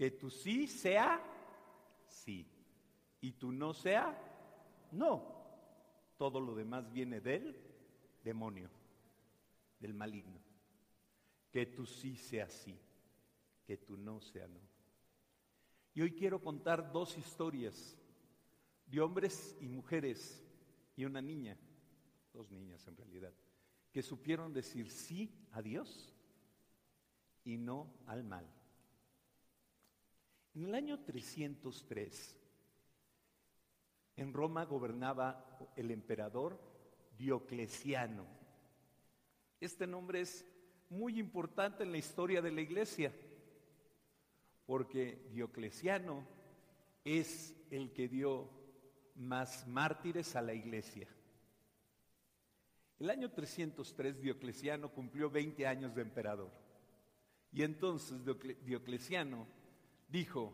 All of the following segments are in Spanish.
que tu sí sea sí y tu no sea no. Todo lo demás viene del demonio, del maligno. Que tu sí sea sí, que tu no sea no. Y hoy quiero contar dos historias de hombres y mujeres y una niña, dos niñas en realidad, que supieron decir sí a Dios y no al mal. En el año 303, en Roma gobernaba el emperador Diocleciano. Este nombre es muy importante en la historia de la iglesia, porque Diocleciano es el que dio más mártires a la iglesia. El año 303 Diocleciano cumplió 20 años de emperador. Y entonces Diocleciano dijo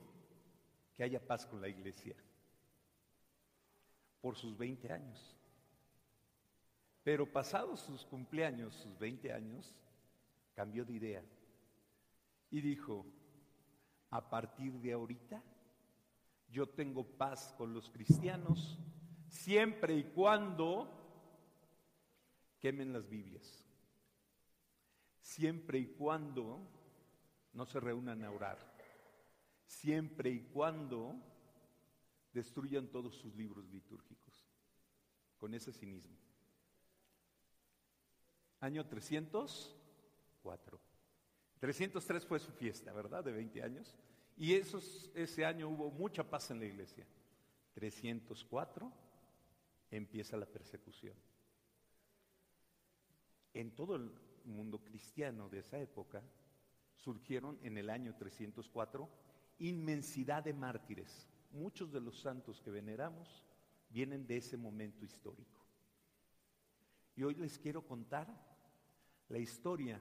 que haya paz con la iglesia por sus 20 años. Pero pasados sus cumpleaños, sus 20 años, cambió de idea y dijo, a partir de ahorita, yo tengo paz con los cristianos siempre y cuando quemen las Biblias, siempre y cuando no se reúnan a orar, siempre y cuando destruyan todos sus libros litúrgicos, con ese cinismo. Año 304. 303 fue su fiesta, ¿verdad? De 20 años. Y esos, ese año hubo mucha paz en la iglesia. 304 empieza la persecución. En todo el mundo cristiano de esa época surgieron en el año 304 inmensidad de mártires. Muchos de los santos que veneramos vienen de ese momento histórico. Y hoy les quiero contar la historia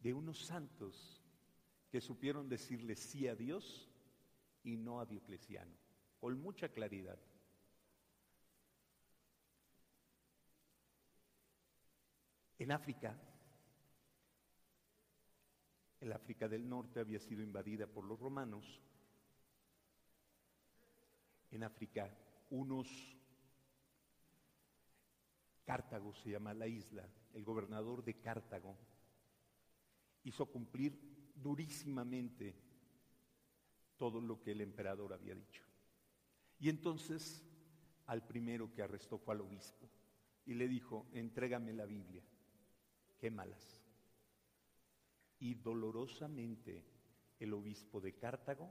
de unos santos que supieron decirle sí a Dios y no a Diocleciano, con mucha claridad. En África, el África del Norte había sido invadida por los romanos. En África, unos, Cartago se llama la isla, el gobernador de Cartago hizo cumplir durísimamente todo lo que el emperador había dicho. Y entonces al primero que arrestó fue al obispo y le dijo, entrégame la Biblia, quémalas. Y dolorosamente el obispo de Cartago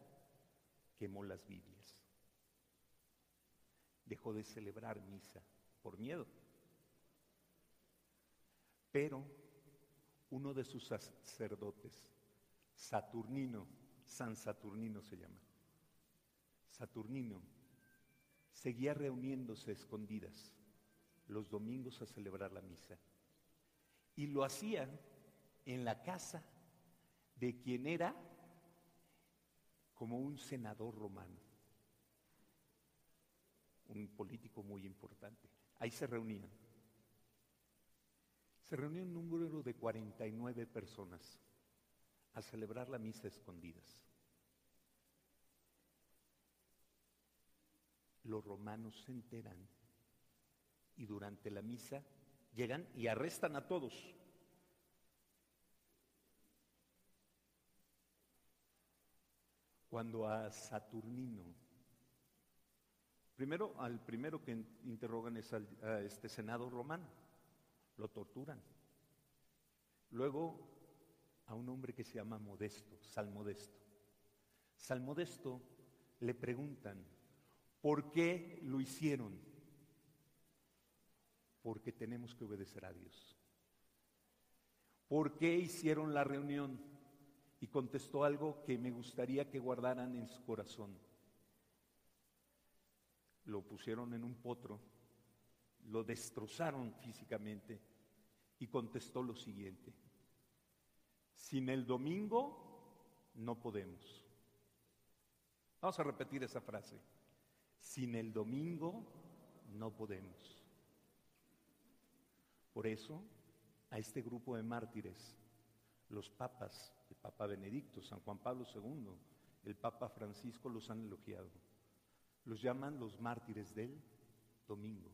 quemó las Biblias. Dejó de celebrar misa por miedo. Pero uno de sus sacerdotes, Saturnino, San Saturnino se llama, Saturnino, seguía reuniéndose escondidas los domingos a celebrar la misa. Y lo hacía en la casa de quien era como un senador romano, un político muy importante. Ahí se reunían. Se reunió un número de 49 personas a celebrar la misa escondidas. Los romanos se enteran y durante la misa llegan y arrestan a todos. Cuando a Saturnino, primero al primero que interrogan es a este senado romano, lo torturan. Luego a un hombre que se llama Modesto, Salmodesto. Salmodesto le preguntan, ¿por qué lo hicieron? Porque tenemos que obedecer a Dios. ¿Por qué hicieron la reunión? Y contestó algo que me gustaría que guardaran en su corazón. Lo pusieron en un potro, lo destrozaron físicamente y contestó lo siguiente. Sin el domingo no podemos. Vamos a repetir esa frase. Sin el domingo no podemos. Por eso, a este grupo de mártires, los papas, el Papa Benedicto, San Juan Pablo II, el Papa Francisco los han elogiado. Los llaman los mártires del domingo.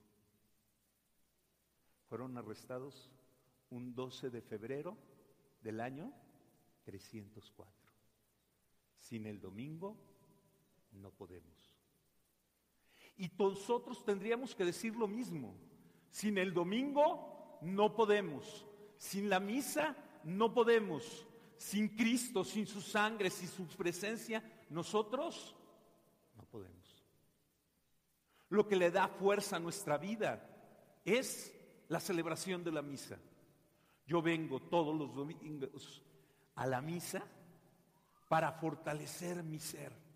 Fueron arrestados un 12 de febrero del año 304. Sin el domingo no podemos. Y nosotros tendríamos que decir lo mismo. Sin el domingo no podemos. Sin la misa no podemos. Sin Cristo, sin su sangre, sin su presencia, nosotros no podemos. Lo que le da fuerza a nuestra vida es la celebración de la misa. Yo vengo todos los domingos a la misa para fortalecer mi ser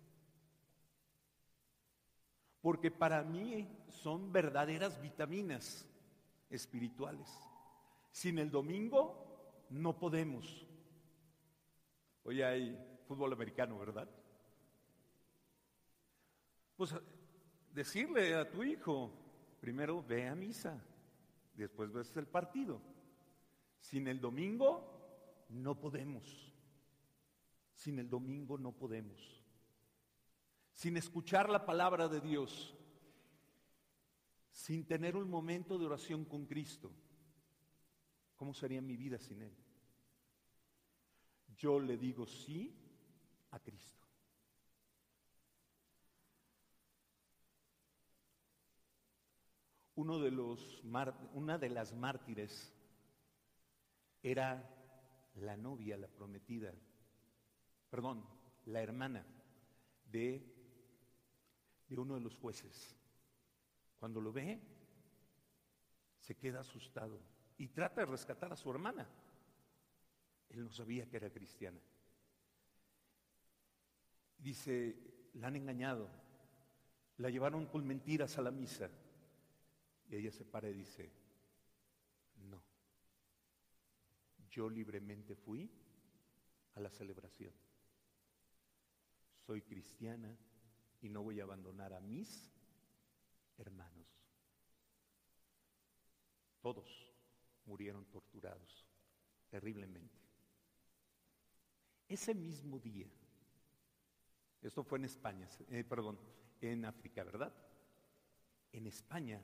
porque para mí son verdaderas vitaminas espirituales. Sin el domingo no podemos. Hoy hay fútbol americano, ¿verdad? Pues decirle a tu hijo, primero ve a misa, después ves el partido. Sin el domingo no podemos. Sin el domingo no podemos sin escuchar la palabra de Dios, sin tener un momento de oración con Cristo, ¿cómo sería mi vida sin Él? Yo le digo sí a Cristo. Uno de los, una de las mártires era la novia, la prometida, perdón, la hermana de de uno de los jueces. Cuando lo ve, se queda asustado y trata de rescatar a su hermana. Él no sabía que era cristiana. Dice, la han engañado, la llevaron con mentiras a la misa. Y ella se para y dice, no, yo libremente fui a la celebración. Soy cristiana, y no voy a abandonar a mis hermanos. Todos murieron torturados terriblemente. Ese mismo día, esto fue en España, eh, perdón, en África, ¿verdad? En España,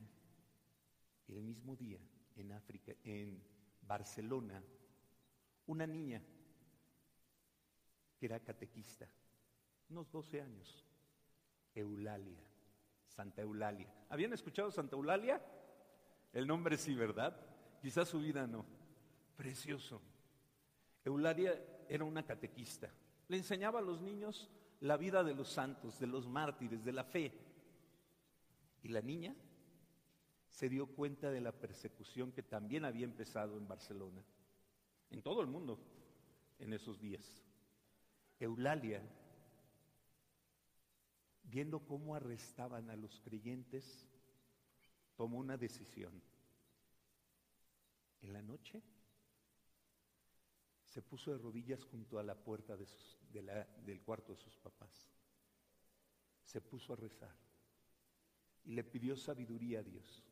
el mismo día, en África, en Barcelona, una niña que era catequista, unos 12 años, Eulalia, Santa Eulalia. ¿Habían escuchado Santa Eulalia? El nombre sí, ¿verdad? Quizás su vida no. Precioso. Eulalia era una catequista. Le enseñaba a los niños la vida de los santos, de los mártires, de la fe. Y la niña se dio cuenta de la persecución que también había empezado en Barcelona, en todo el mundo, en esos días. Eulalia viendo cómo arrestaban a los creyentes, tomó una decisión. En la noche se puso de rodillas junto a la puerta del cuarto de sus papás. Se puso a rezar y le pidió sabiduría a Dios.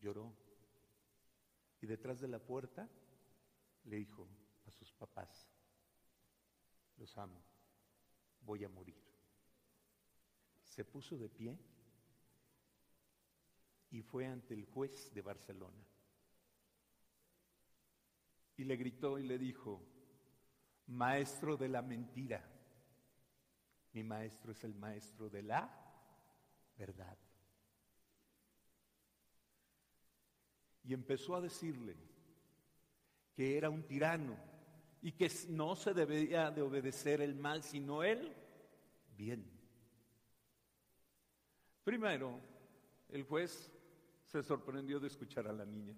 Lloró y detrás de la puerta le dijo a sus papás, los amo, voy a morir se puso de pie y fue ante el juez de Barcelona. Y le gritó y le dijo, maestro de la mentira, mi maestro es el maestro de la verdad. Y empezó a decirle que era un tirano y que no se debía de obedecer el mal, sino el bien. Primero, el juez se sorprendió de escuchar a la niña.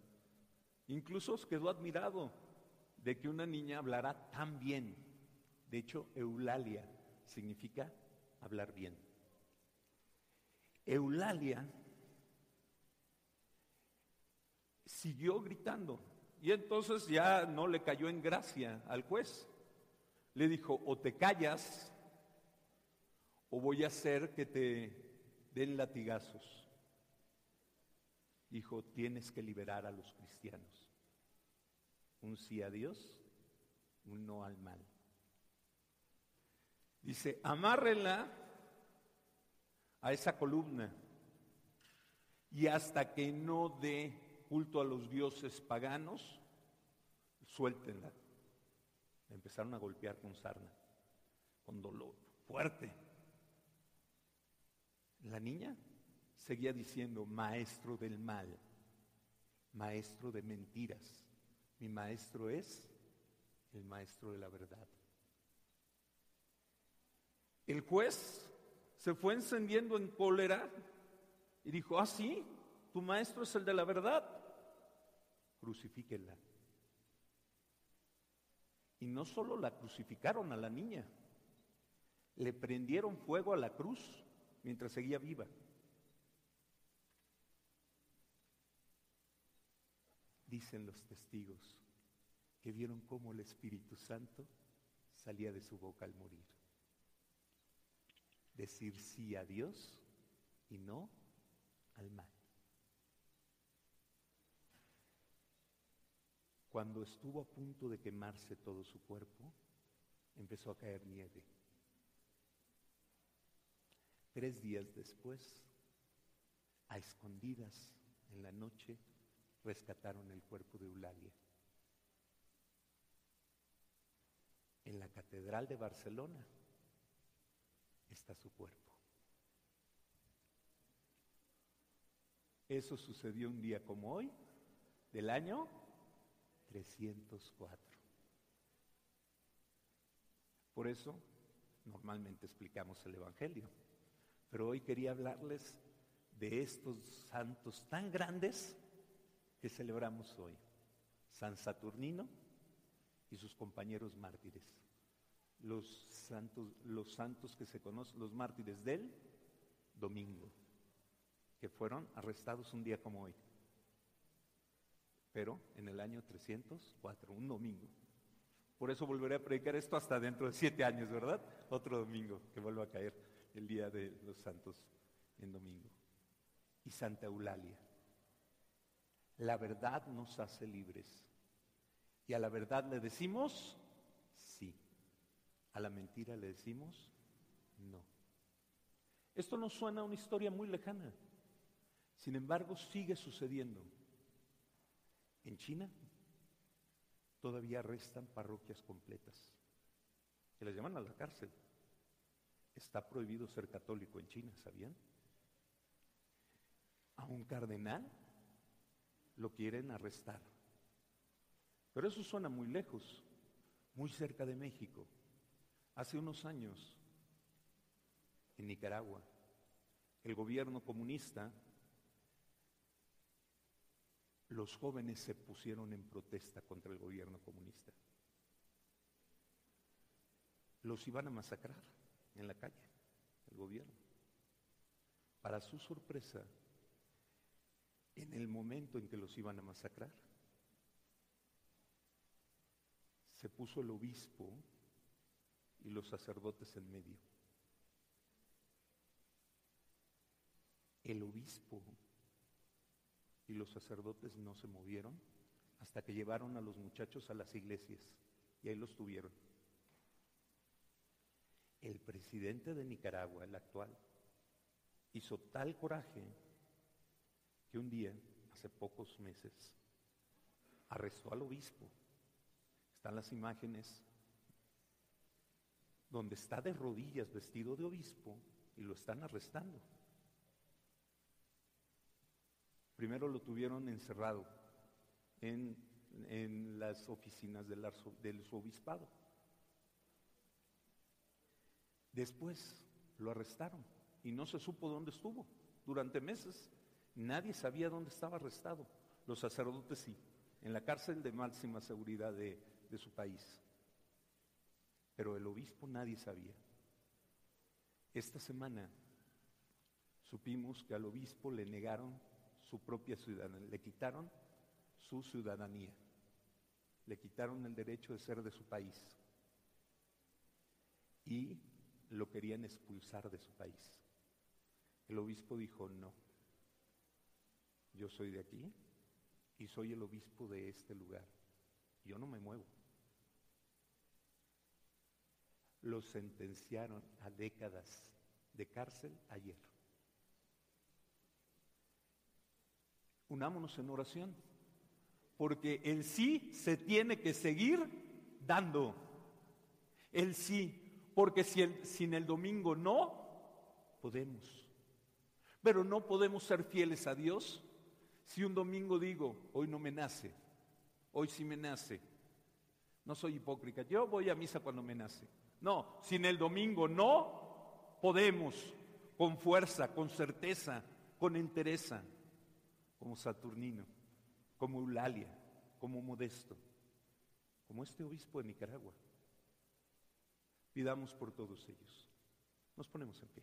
Incluso quedó admirado de que una niña hablara tan bien. De hecho, Eulalia significa hablar bien. Eulalia siguió gritando y entonces ya no le cayó en gracia al juez. Le dijo, o te callas o voy a hacer que te den latigazos. Dijo, tienes que liberar a los cristianos. Un sí a Dios, un no al mal. Dice, amárrenla a esa columna y hasta que no dé culto a los dioses paganos, suéltenla. empezaron a golpear con sarna, con dolor fuerte. La niña seguía diciendo, maestro del mal, maestro de mentiras. Mi maestro es el maestro de la verdad. El juez se fue encendiendo en cólera y dijo, ah, sí, tu maestro es el de la verdad, crucifíquenla. Y no solo la crucificaron a la niña, le prendieron fuego a la cruz mientras seguía viva. Dicen los testigos que vieron cómo el Espíritu Santo salía de su boca al morir. Decir sí a Dios y no al mal. Cuando estuvo a punto de quemarse todo su cuerpo, empezó a caer nieve. Tres días después, a escondidas en la noche, rescataron el cuerpo de Eulalia. En la Catedral de Barcelona está su cuerpo. Eso sucedió un día como hoy, del año 304. Por eso, normalmente explicamos el Evangelio. Pero hoy quería hablarles de estos santos tan grandes que celebramos hoy. San Saturnino y sus compañeros mártires. Los santos, los santos que se conocen, los mártires del domingo, que fueron arrestados un día como hoy. Pero en el año 304, un domingo. Por eso volveré a predicar esto hasta dentro de siete años, ¿verdad? Otro domingo que vuelva a caer el día de los santos en domingo. Y Santa Eulalia. La verdad nos hace libres. Y a la verdad le decimos sí. A la mentira le decimos no. Esto no suena a una historia muy lejana. Sin embargo, sigue sucediendo. En China todavía restan parroquias completas que les llaman a la cárcel. Está prohibido ser católico en China, ¿sabían? A un cardenal lo quieren arrestar. Pero eso suena muy lejos, muy cerca de México. Hace unos años, en Nicaragua, el gobierno comunista, los jóvenes se pusieron en protesta contra el gobierno comunista. Los iban a masacrar en la calle, el gobierno. Para su sorpresa, en el momento en que los iban a masacrar, se puso el obispo y los sacerdotes en medio. El obispo y los sacerdotes no se movieron hasta que llevaron a los muchachos a las iglesias y ahí los tuvieron. El presidente de Nicaragua, el actual, hizo tal coraje que un día, hace pocos meses, arrestó al obispo. Están las imágenes donde está de rodillas vestido de obispo y lo están arrestando. Primero lo tuvieron encerrado en, las oficinas del, del obispado. Después lo arrestaron y no se supo dónde estuvo durante meses Nadie sabía dónde estaba arrestado. Los sacerdotes sí, en la cárcel de máxima seguridad de, su país. Pero el obispo nadie sabía. Esta semana supimos que al obispo le negaron su propia ciudadanía, le quitaron su ciudadanía, le quitaron el derecho de ser de su país y lo querían expulsar de su país. El obispo dijo, no, yo soy de aquí y soy el obispo de este lugar, yo no me muevo. Lo sentenciaron a décadas de cárcel ayer. Unámonos en oración, porque el sí se tiene que seguir dando. El sí, porque si el, sin el domingo no, podemos. Pero no podemos ser fieles a Dios si un domingo digo, hoy no me nace, hoy sí me nace. No soy hipócrita, yo voy a misa cuando me nace. No, sin el domingo no podemos, con fuerza, con certeza, con entereza como Saturnino, como Eulalia, como Modesto, como este obispo de Nicaragua. Pidamos por todos ellos. Nos ponemos en pie.